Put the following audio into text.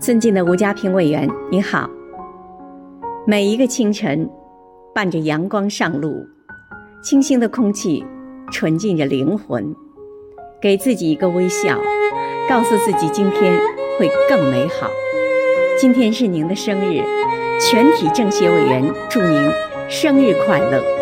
尊敬的吴家平委员您好。每一个清晨伴着阳光上路清新的空气纯净着灵魂给自己一个微笑告诉自己今天会更美好。今天是您的生日全体政协委员祝您生日快乐。